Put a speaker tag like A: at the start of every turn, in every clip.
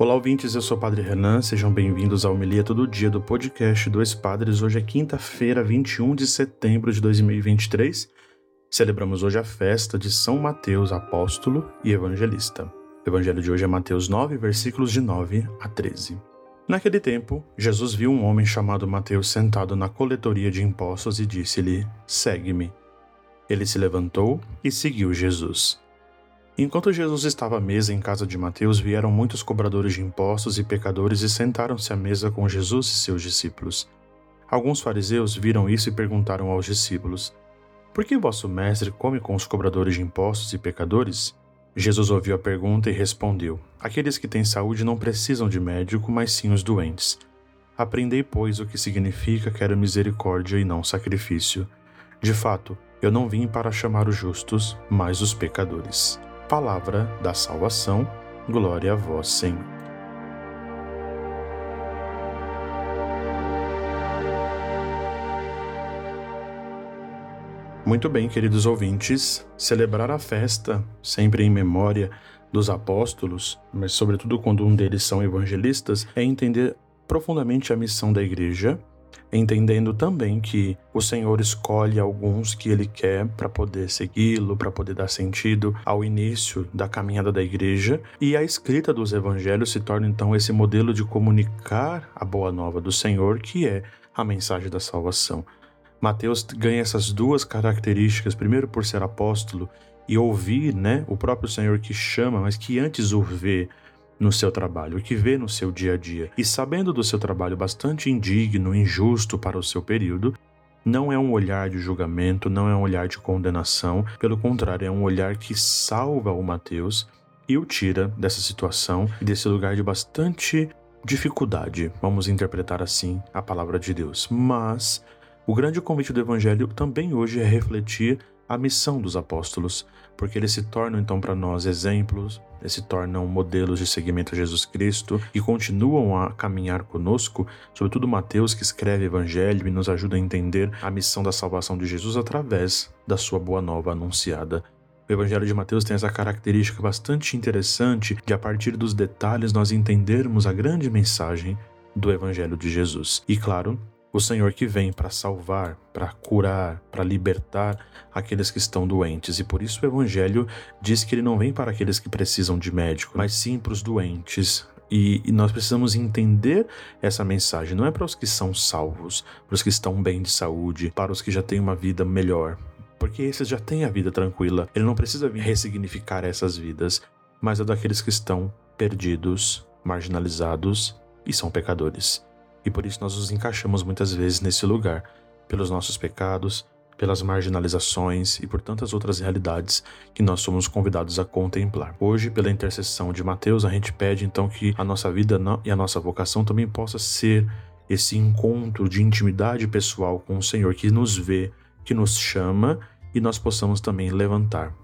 A: Olá, ouvintes, eu sou o Padre Renan, sejam bem-vindos ao Homilia Todo Dia do podcast Dois Padres. Hoje é quinta-feira, 21 de setembro de 2023. Celebramos hoje a festa de São Mateus, apóstolo e evangelista. O evangelho de hoje é Mateus 9, versículos de 9 a 13. Naquele tempo, Jesus viu um homem chamado Mateus sentado na coletoria de impostos e disse-lhe: Segue-me. Ele se levantou e seguiu Jesus. Enquanto Jesus estava à mesa em casa de Mateus, vieram muitos cobradores de impostos e pecadores e sentaram-se à mesa com Jesus e seus discípulos. Alguns fariseus viram isso e perguntaram aos discípulos: Por que vosso mestre come com os cobradores de impostos e pecadores? Jesus ouviu a pergunta e respondeu: Aqueles que têm saúde não precisam de médico, mas sim os doentes. Aprendei, pois, o que significa quero misericórdia e não sacrifício. De fato, eu não vim para chamar os justos, mas os pecadores palavra da salvação. Glória a vós, Senhor. Muito bem, queridos ouvintes, celebrar a festa, sempre em memória dos apóstolos, mas sobretudo quando um deles são evangelistas, é entender profundamente a missão da igreja entendendo também que o Senhor escolhe alguns que ele quer para poder segui-lo, para poder dar sentido ao início da caminhada da igreja, e a escrita dos evangelhos se torna então esse modelo de comunicar a boa nova do Senhor, que é a mensagem da salvação. Mateus ganha essas duas características, primeiro por ser apóstolo e ouvir, né, o próprio Senhor que chama, mas que antes o vê no seu trabalho, o que vê no seu dia a dia. E sabendo do seu trabalho bastante indigno, injusto para o seu período, não é um olhar de julgamento, não é um olhar de condenação, pelo contrário, é um olhar que salva o Mateus e o tira dessa situação e desse lugar de bastante dificuldade, vamos interpretar assim a palavra de Deus. Mas o grande convite do Evangelho também hoje é refletir a missão dos apóstolos, porque eles se tornam então para nós exemplos, eles se tornam modelos de seguimento a Jesus Cristo e continuam a caminhar conosco, sobretudo Mateus, que escreve Evangelho e nos ajuda a entender a missão da salvação de Jesus através da sua boa nova anunciada. O Evangelho de Mateus tem essa característica bastante interessante de, a partir dos detalhes, nós entendermos a grande mensagem do Evangelho de Jesus. E claro, o Senhor que vem para salvar, para curar, para libertar aqueles que estão doentes. E por isso o Evangelho diz que ele não vem para aqueles que precisam de médico, mas sim para os doentes. E, nós precisamos entender essa mensagem. Não é para os que são salvos, para os que estão bem de saúde, para os que já têm uma vida melhor. Porque esses já têm a vida tranquila. Ele não precisa ressignificar essas vidas, mas é daqueles que estão perdidos, marginalizados e são pecadores e por isso nós nos encaixamos muitas vezes nesse lugar, pelos nossos pecados, pelas marginalizações e por tantas outras realidades que nós somos convidados a contemplar. Hoje, pela intercessão de Mateus, a gente pede então que a nossa vida e a nossa vocação também possa ser esse encontro de intimidade pessoal com o Senhor que nos vê, que nos chama e nós possamos também levantar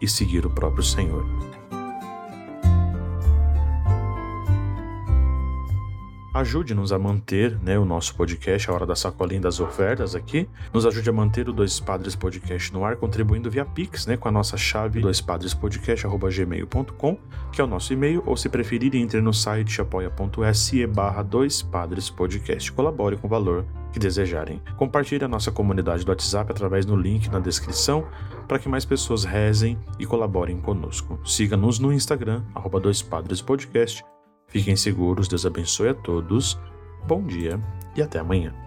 A: e seguir o próprio Senhor. Ajude-nos a manter né, o nosso podcast, a Hora da Sacolinha das Ofertas aqui. Nos ajude a manter o Dois Padres Podcast no ar, contribuindo via Pix, né, com a nossa chave doispadrespodcast.gmail.com, que é o nosso e-mail, ou se preferir, entre no site apoia.se barra Dois Padres Podcast. Colabore com o valor que desejarem. Compartilhe a nossa comunidade do WhatsApp através do link na descrição para que mais pessoas rezem e colaborem conosco. Siga-nos no Instagram, arroba Dois Padres Podcast Fiquem seguros, Deus abençoe a todos. Bom dia e até amanhã.